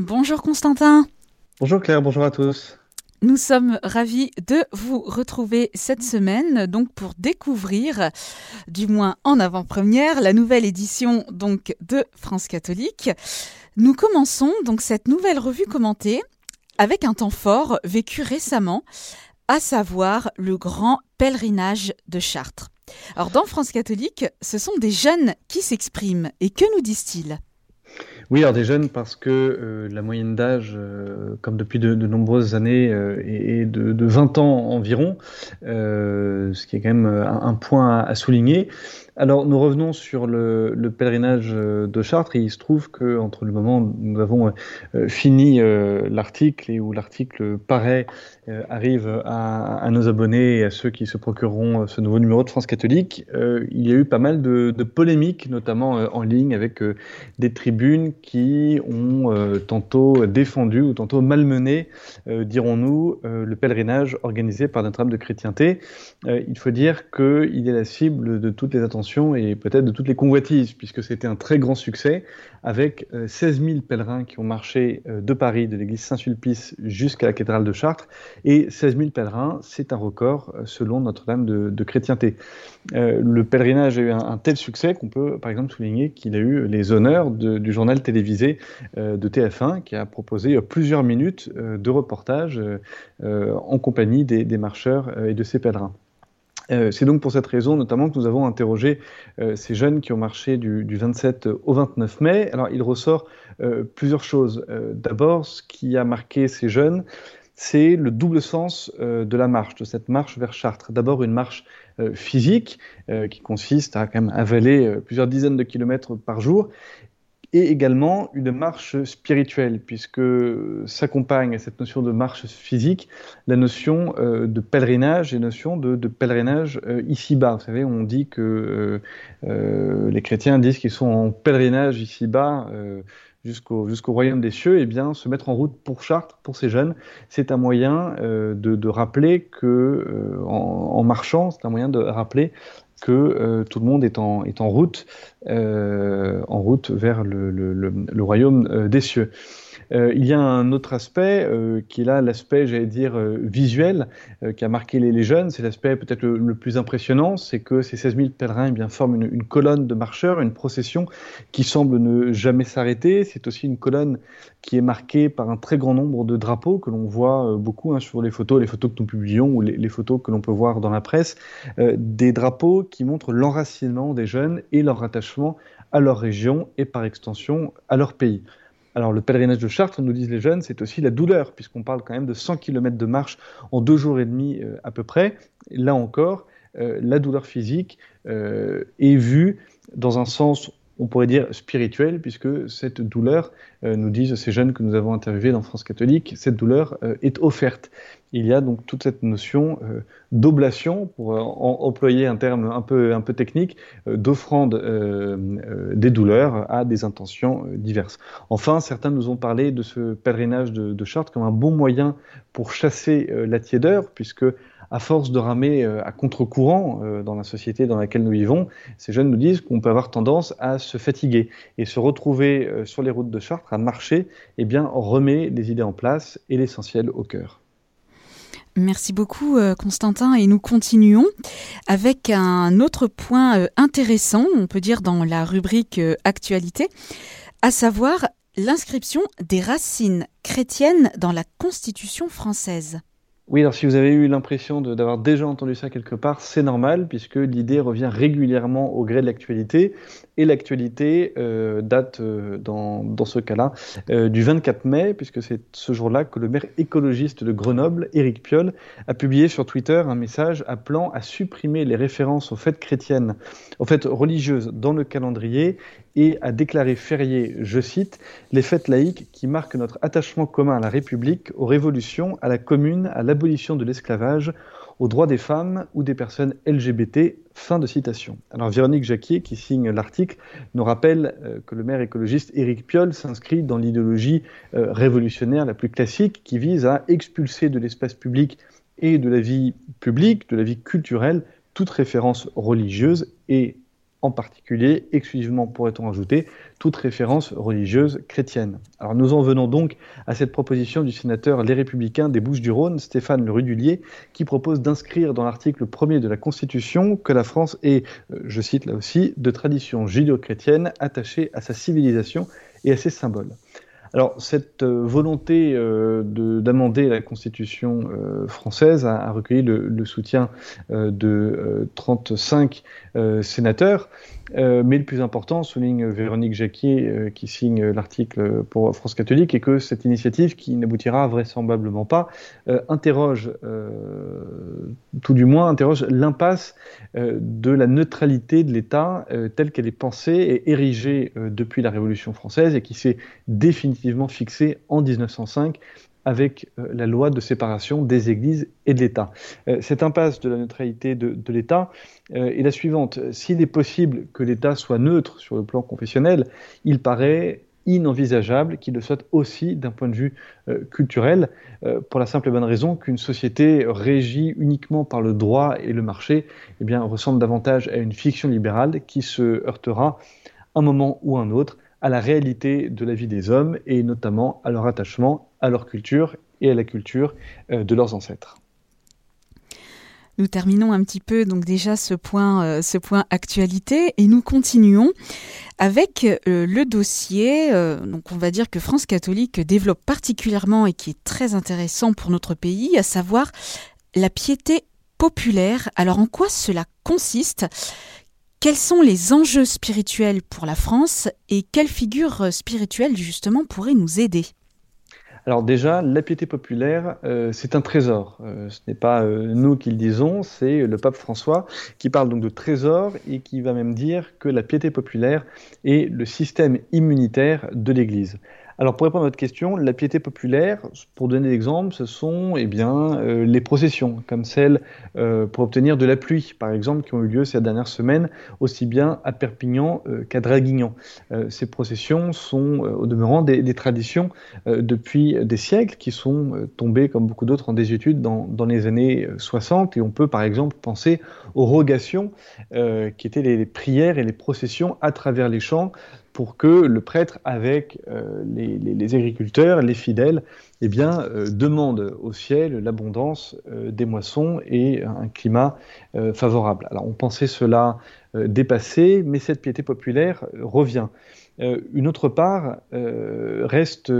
Bonjour Constantin. Bonjour Claire, bonjour à tous. Nous sommes ravis de vous retrouver cette semaine donc pour découvrir, du moins en avant-première, la nouvelle édition donc de France catholique. Nous commençons donc cette nouvelle revue commentée avec un temps fort vécu récemment, à savoir le grand pèlerinage de Chartres. Alors dans France catholique, ce sont des jeunes qui s'expriment et que nous disent-ils? Oui, alors des jeunes parce que euh, la moyenne d'âge, euh, comme depuis de, nombreuses années, euh, est, de, 20 ans environ, ce qui est quand même un, point à souligner. Alors, nous revenons sur le, pèlerinage euh, de Chartres, et il se trouve que entre le moment où nous avons euh, fini euh, l'article et où l'article paraît, arrive à, nos abonnés et à ceux qui se procureront ce nouveau numéro de France catholique, il y a eu pas mal de, polémiques, notamment en ligne, avec des tribunes qui ont tantôt défendu ou tantôt malmené, dirons-nous, le pèlerinage organisé par notre âme de chrétienté. il faut dire qu'il est la cible de toutes les attentions et peut-être de toutes les convoitises, puisque c'était un très grand succès, avec 16 euh, 000 pèlerins qui ont marché euh, de Paris, de l'église Saint-Sulpice jusqu'à la cathédrale de Chartres. Et 16 000 pèlerins, c'est un record euh, selon Notre-Dame de, chrétienté. le pèlerinage a eu un, tel succès qu'on peut par exemple souligner qu'il a eu les honneurs du journal télévisé de TF1 qui a proposé plusieurs minutes de reportage en compagnie des marcheurs et de ces pèlerins. Euh, c'est donc pour cette raison notamment que nous avons interrogé euh, ces jeunes qui ont marché du, 27 au 29 mai. Alors il ressort euh, plusieurs choses. D'abord, ce qui a marqué ces jeunes, c'est le double sens de la marche, de cette marche vers Chartres. D'abord une marche physique qui consiste à quand même avaler plusieurs dizaines de kilomètres par jour, et également une marche spirituelle, puisque s'accompagne à cette notion de marche physique la notion euh, de pèlerinage et la notion de, pèlerinage euh, ici-bas. Vous savez, on dit que euh, les chrétiens disent qu'ils sont en pèlerinage ici-bas jusqu'au royaume des cieux, eh bien se mettre en route pour Chartres, pour ces jeunes, c'est un moyen de, rappeler que en, marchant, c'est un moyen de rappeler que euh, tout le monde est en, euh, route vers le, royaume euh, des cieux. Euh, il y a un autre aspect euh, qui est là l'aspect, j'allais dire, euh, visuel, qui a marqué les, jeunes. C'est l'aspect peut-être le, plus impressionnant, c'est que ces 16 000 pèlerins eh bien, forment une, colonne de marcheurs, une procession qui semble ne jamais s'arrêter. C'est aussi une colonne qui est marquée par un très grand nombre de drapeaux que l'on voit beaucoup hein, sur les photos, les photos que nous publions ou les, les photos que l'on peut voir dans la presse, des drapeaux qui montrent l'enracinement des jeunes et leur attachement à leur région et par extension à leur pays. Alors le pèlerinage de Chartres, nous disent les jeunes, c'est aussi la douleur, puisqu'on parle quand même de 100 km de marche en deux jours et demi euh, à peu près. Là encore, euh, la douleur physique euh, est vue dans un sens on pourrait dire spirituel, puisque cette douleur, euh, nous disent ces jeunes que nous avons interviewés dans France catholique, cette douleur euh, est offerte. Il y a donc toute cette notion euh, d'oblation, pour employer un terme un peu, un peu technique, d'offrande des douleurs à des intentions diverses. Enfin, certains nous ont parlé de ce pèlerinage de, de Chartres comme un bon moyen pour chasser la tiédeur, puisque à force de ramer euh, à contre-courant euh, dans la société dans laquelle nous vivons, ces jeunes nous disent qu'on peut avoir tendance à se fatiguer et se retrouver euh, sur les routes de Chartres à marcher, eh bien, remet les idées en place et l'essentiel au cœur. Merci beaucoup Constantin et nous continuons avec un autre point intéressant, on peut dire dans la rubrique actualité, à savoir l'inscription des racines chrétiennes dans la Constitution française. Oui, alors si vous avez eu l'impression d'avoir déjà entendu ça quelque part, c'est normal, puisque l'idée revient régulièrement au gré de l'actualité. Et l'actualité euh, date, euh, dans, ce cas-là, euh, du 24 mai, puisque c'est ce jour-là que le maire écologiste de Grenoble, Éric Piolle, a publié sur Twitter un message appelant à supprimer les références aux fêtes chrétiennes, aux fêtes religieuses dans le calendrier et a déclaré férié, je cite, les fêtes laïques qui marquent notre attachement commun à la République, aux révolutions, à la commune, à l'abolition de l'esclavage, aux droits des femmes ou des personnes LGBT. Fin de citation. Alors Véronique Jacquier, qui signe l'article, nous rappelle euh, que le maire écologiste Éric Piolle s'inscrit dans l'idéologie euh, révolutionnaire la plus classique qui vise à expulser de l'espace public et de la vie publique, de la vie culturelle, toute référence religieuse et en particulier, exclusivement pourrait-on ajouter, toute référence religieuse chrétienne. Alors nous en venons donc à cette proposition du sénateur Les Républicains des Bouches-du-Rhône, Stéphane Le Rudulier, qui propose d'inscrire dans l'article 1er de la Constitution que la France est, euh, je cite là aussi, de tradition judéo-chrétienne attachée à sa civilisation et à ses symboles. Alors, cette euh, volonté euh, d'amender la Constitution française a, recueilli le, soutien de 35 sénateurs. Euh, mais le plus important, souligne Véronique Jacquier, euh, qui signe l'article pour France catholique, est que cette initiative, qui n'aboutira vraisemblablement pas, euh, interroge, tout du moins, interroge l'impasse de la neutralité de l'État telle qu'elle est pensée et érigée depuis la Révolution française et qui s'est définitivement fixée en 1905 avec euh, la loi de séparation des églises et de l'État. Euh, cette impasse de la neutralité de, l'État euh, est la suivante. S'il est possible que l'État soit neutre sur le plan confessionnel, il paraît inenvisageable qu'il le soit aussi d'un point de vue culturel, pour la simple et bonne raison qu'une société régie uniquement par le droit et le marché eh ressemble davantage à une fiction libérale qui se heurtera un moment ou un autre à la réalité de la vie des hommes et notamment à leur attachement à leur culture et à la culture euh, de leurs ancêtres. Nous terminons un petit peu donc déjà ce point, euh, ce point actualité et nous continuons avec euh, le dossier. donc on va dire que France catholique développe particulièrement et qui est très intéressant pour notre pays, à savoir la piété populaire. Alors en quoi cela consiste? Quels sont les enjeux spirituels pour la France et quelle figure spirituelle justement pourrait nous aider? Alors déjà, la piété populaire, euh, c'est un trésor. Euh, ce n'est pas euh, nous qui le disons, c'est le pape François qui parle donc de trésor et qui va même dire que la piété populaire est le système immunitaire de l'Église. Alors pour répondre à votre question, la piété populaire, pour donner l'exemple, ce sont eh bien, euh, les processions, comme celles euh, pour obtenir de la pluie, par exemple, qui ont eu lieu ces dernières semaines, aussi bien à Perpignan euh, qu'à Draguignan. ces processions sont au demeurant des, traditions depuis des siècles qui sont tombées, comme beaucoup d'autres, en désuétude dans, dans, les années 60. Et on peut par exemple penser aux rogations, qui étaient les prières et les processions à travers les champs pour que le prêtre, avec euh, les, agriculteurs, les fidèles, eh bien, euh, demande au ciel l'abondance euh, des moissons et un climat favorable. Alors on pensait cela dépassé, mais cette piété populaire revient. une autre part reste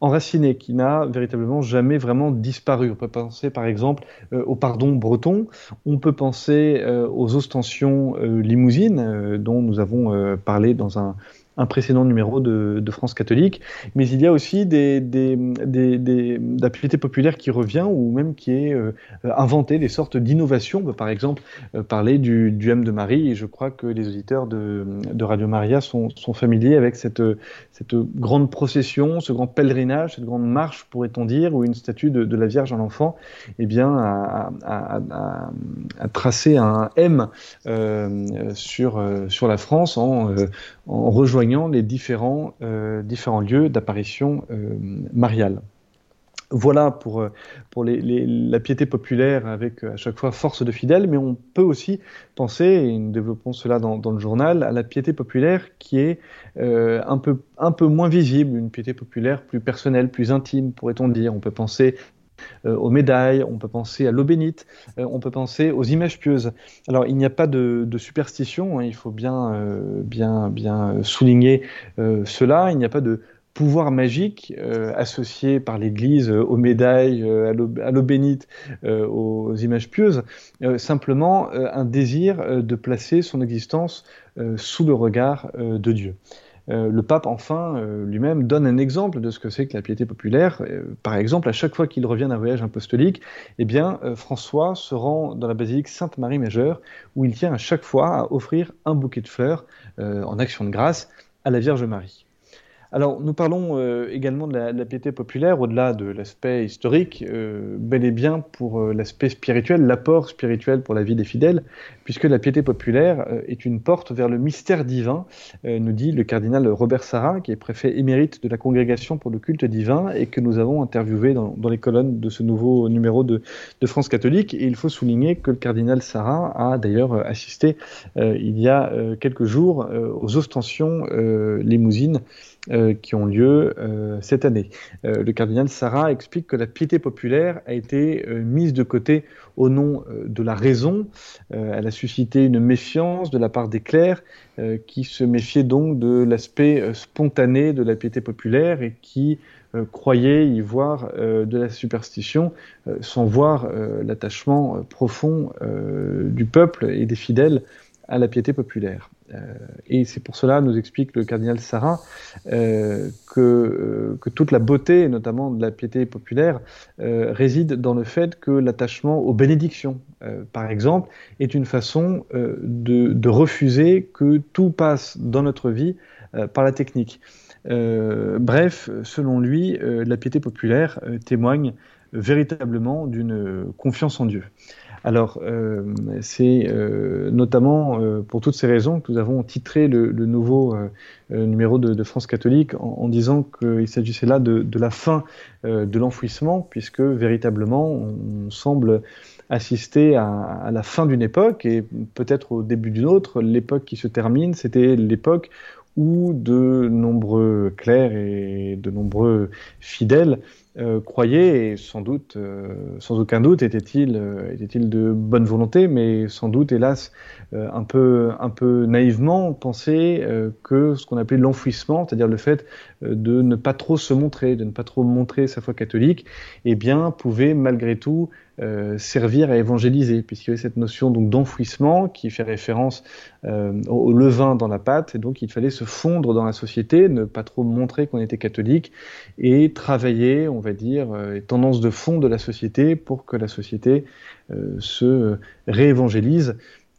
enracinée, qui n'a véritablement jamais vraiment disparu. On peut penser par exemple au pardon breton, on peut penser aux ostensions limousines dont nous avons parlé dans un, un précédent numéro de, France catholique, mais il y a aussi des, des, des, populaire qui revient ou même qui est euh, des sortes d'innovations. Par exemple, euh, parler du, M de Marie, et je crois que les auditeurs de, Radio Maria sont, familiers avec cette, cette grande procession, ce grand pèlerinage, cette grande marche, pourrait-on dire, où une statue de, la Vierge à l'enfant eh bien, a, a, tracé un M euh, sur, sur la France en, en rejoignant les différents, euh, différents lieux d'apparition euh, mariale. Voilà pour, euh, la piété populaire avec à chaque fois force de fidèles, mais on peut aussi penser, et nous développons cela dans, le journal, à la piété populaire qui est un, peu, un peu moins visible, une piété populaire plus personnelle, plus intime, pourrait-on dire. On peut penser aux médailles, on peut penser à l'eau bénite, euh, on peut penser aux images pieuses. Alors il n'y a pas de, superstition, hein, il faut bien, euh, bien, bien souligner cela, il n'y a pas de pouvoir magique associé par l'Église aux médailles, à l'eau bénite, aux images pieuses, simplement un désir de placer son existence sous le regard de Dieu. Euh, le pape, enfin, euh, lui-même donne un exemple de ce que c'est que la piété populaire. Euh, par exemple, à chaque fois qu'il revient d'un voyage apostolique, eh bien, François se rend dans la basilique Sainte-Marie Majeure, où il tient à chaque fois à offrir un bouquet de fleurs en action de grâce à la Vierge Marie. Alors, nous parlons euh, également de la, piété populaire, au-delà de l'aspect historique, euh, bel et bien pour euh, l'aspect spirituel, l'apport spirituel pour la vie des fidèles, puisque la piété populaire est une porte vers le mystère divin, nous dit le cardinal Robert Sarra, qui est préfet émérite de la Congrégation pour le culte divin et que nous avons interviewé dans, les colonnes de ce nouveau numéro de, de, France catholique. Et il faut souligner que le cardinal Sarra a d'ailleurs assisté il y a quelques jours aux ostensions limousines euh, qui ont lieu euh, cette année. Euh, le cardinal Sarah explique que la piété populaire a été mise de côté au nom de la raison. elle a suscité une méfiance de la part des clercs qui se méfiaient donc de l'aspect spontané de la piété populaire et qui croyaient y voir de la superstition sans voir l'attachement profond du peuple et des fidèles à la piété populaire. Euh, et c'est pour cela, nous explique le cardinal Sarah, euh, que, euh, que, toute la beauté, notamment de la piété populaire, réside dans le fait que l'attachement aux bénédictions, par exemple, est une façon de, de, refuser que tout passe dans notre vie par la technique. bref, selon lui, la piété populaire témoigne véritablement d'une confiance en Dieu. Alors, euh, c'est euh, notamment euh, pour toutes ces raisons que nous avons titré le, nouveau numéro de, France catholique en, disant qu'il s'agissait là de, la fin de l'enfouissement, puisque véritablement, on, semble assister à, à, la fin d'une époque et peut-être au début d'une autre. L'époque qui se termine, c'était l'époque où de nombreux clercs et de nombreux fidèles euh, croyaient, et sans doute, euh, sans aucun doute, était-il euh, était-il de bonne volonté, mais sans doute, hélas, un, peu, un peu naïvement, pensaient que ce qu'on appelait l'enfouissement, c'est-à-dire le fait de ne pas trop se montrer, de ne pas trop montrer sa foi catholique, eh bien, pouvait malgré tout euh, servir à évangéliser, puisqu'il y avait cette notion donc d'enfouissement qui fait référence euh, au, levain dans la pâte, et donc il fallait se fondre dans la société, ne pas trop montrer qu'on était catholique, et travailler, on va dire, euh, les tendances de fond de la société pour que la société se réévangélise.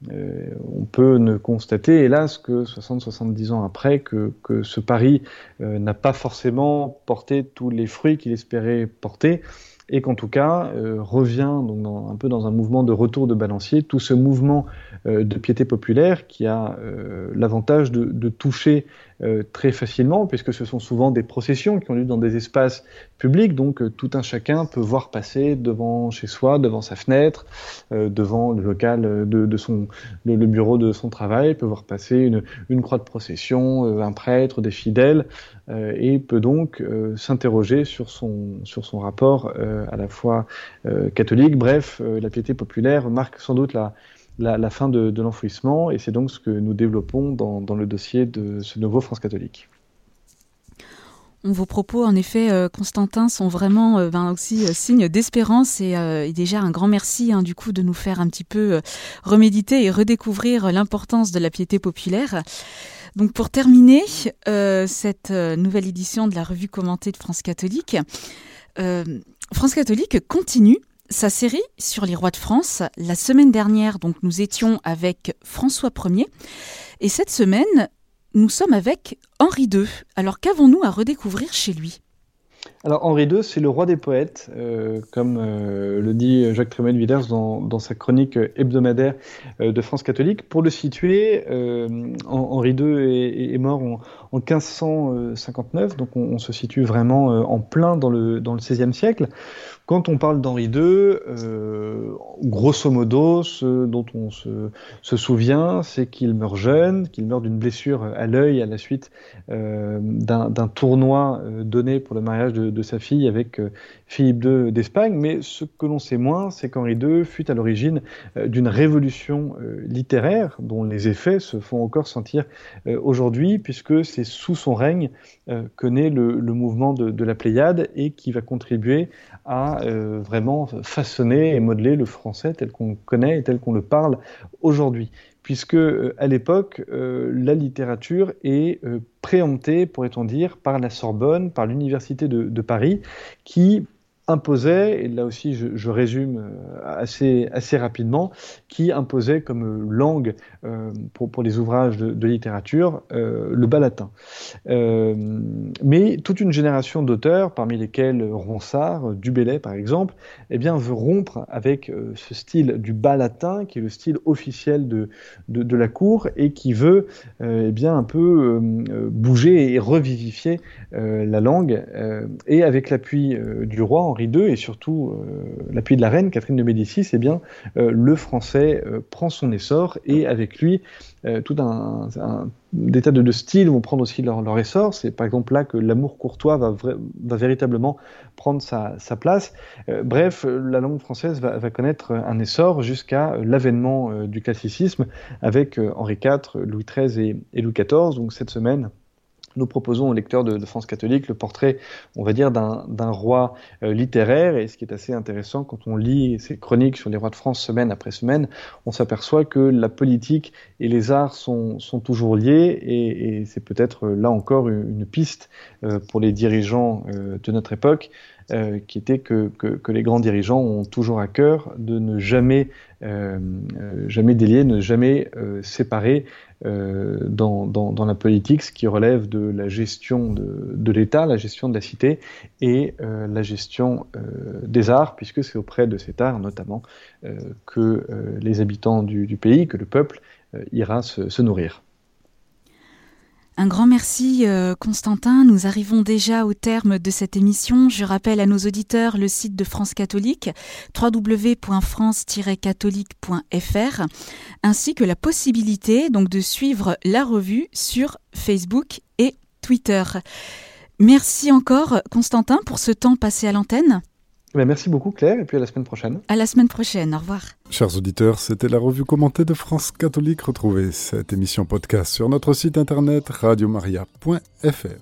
on peut ne constater, hélas, que 60-70 ans après, que, que ce pari n'a pas forcément porté tous les fruits qu'il espérait porter et qu'en tout cas euh, revient donc un peu dans un mouvement de retour de balancier, tout ce mouvement euh, de piété populaire qui a euh, l'avantage de, de, toucher euh, très facilement, puisque ce sont souvent des processions qui ont lieu dans des espaces publics, donc euh, tout un chacun peut voir passer devant chez soi, devant sa fenêtre, euh, devant le local de, de son, le, bureau de son travail, peut voir passer une, une croix de procession, un prêtre, des fidèles, et peut donc s'interroger sur son, sur son rapport à la foi catholique. Bref, la piété populaire marque sans doute la, la, fin de, l'enfouissement, et c'est donc ce que nous développons dans, le dossier de ce nouveau France catholique. Vos propos, en effet, euh, Constantin, sont vraiment euh, ben, aussi euh, signe d'espérance et, déjà un grand merci hein, du coup de nous faire un petit peu reméditer et redécouvrir l'importance de la piété populaire. Donc pour terminer cette nouvelle édition de la revue commentée de France catholique, France catholique continue sa série sur les rois de France. La semaine dernière, donc, nous étions avec François Ier. Et cette semaine, nous sommes avec Henri II. Alors, qu'avons-nous à redécouvrir chez lui? Alors Henri II, c'est le roi des poètes, euh, comme euh, le dit Jacques Trémel Villers dans, sa chronique hebdomadaire euh, de France catholique. Pour le situer, Henri II est, mort en, 1559, donc on, se situe vraiment en plein dans le, dans le XVIe siècle. Quand on parle d'Henri II, euh, grosso modo, ce dont on se, se souvient, c'est qu'il meurt jeune, qu'il meurt d'une blessure à l'œil à la suite euh, d'un tournoi euh, donné pour le mariage de, de sa fille avec Philippe II d'Espagne. Mais ce que l'on sait moins, c'est qu'Henri II fut à l'origine d'une révolution littéraire dont les effets se font encore sentir aujourd'hui, puisque c'est sous son règne que naît le, le mouvement de, la Pléiade et qui va contribuer à euh, vraiment façonner et modeler le français tel qu'on connaît et tel qu'on le parle aujourd'hui. Puisque euh, à l'époque, euh, la littérature est préemptée, pourrait-on dire, par la Sorbonne, par l'Université de, Paris, qui imposait, et là aussi je, résume assez, assez rapidement, qui imposait comme langue pour, pour les ouvrages de, littérature le bas latin. mais toute une génération d'auteurs, parmi lesquels Ronsard, Dubélé par exemple, eh bien, veut rompre avec ce style du bas latin, qui est le style officiel de, de, la cour, et qui veut eh bien, un peu bouger et revivifier la langue, et avec l'appui du roi Henri II et surtout euh, l'appui de la reine Catherine de Médicis, eh bien, euh, le français euh, prend son essor et avec lui tout un, des tas de, styles vont prendre aussi leur, essor. C'est par exemple là que l'amour courtois va, va, véritablement prendre sa, place. bref, la langue française va, connaître un essor jusqu'à l'avènement du classicisme avec Henri IV, Louis XIII et Louis XIV. Donc cette semaine, nous proposons aux lecteurs de, France catholique le portrait, on va dire, d'un roi euh, littéraire. Et ce qui est assez intéressant, quand on lit ces chroniques sur les rois de France semaine après semaine, on s'aperçoit que la politique et les arts sont, toujours liés. Et, et c'est peut-être euh, là encore une, piste euh, pour les dirigeants de notre époque. Qui était que, les grands dirigeants ont toujours à cœur de ne jamais, jamais délier, ne jamais séparer euh, dans, la politique, ce qui relève de la gestion de, l'État, la gestion de la cité et euh, la gestion euh, des arts, puisque c'est auprès de cet art notamment que les habitants du, pays, que le peuple ira se nourrir. Un grand merci euh, Constantin. Nous arrivons déjà au terme de cette émission. Je rappelle à nos auditeurs le site de France Catholique www.france-catholique.fr ainsi que la possibilité donc de suivre la revue sur Facebook et Twitter. Merci encore Constantin pour ce temps passé à l'antenne. Eh ben, merci beaucoup Claire et puis à la semaine prochaine. À la semaine prochaine, au revoir. Chers auditeurs, c'était la revue commentée de France Catholique. Retrouvez cette émission podcast sur notre site internet radiomaria.fr.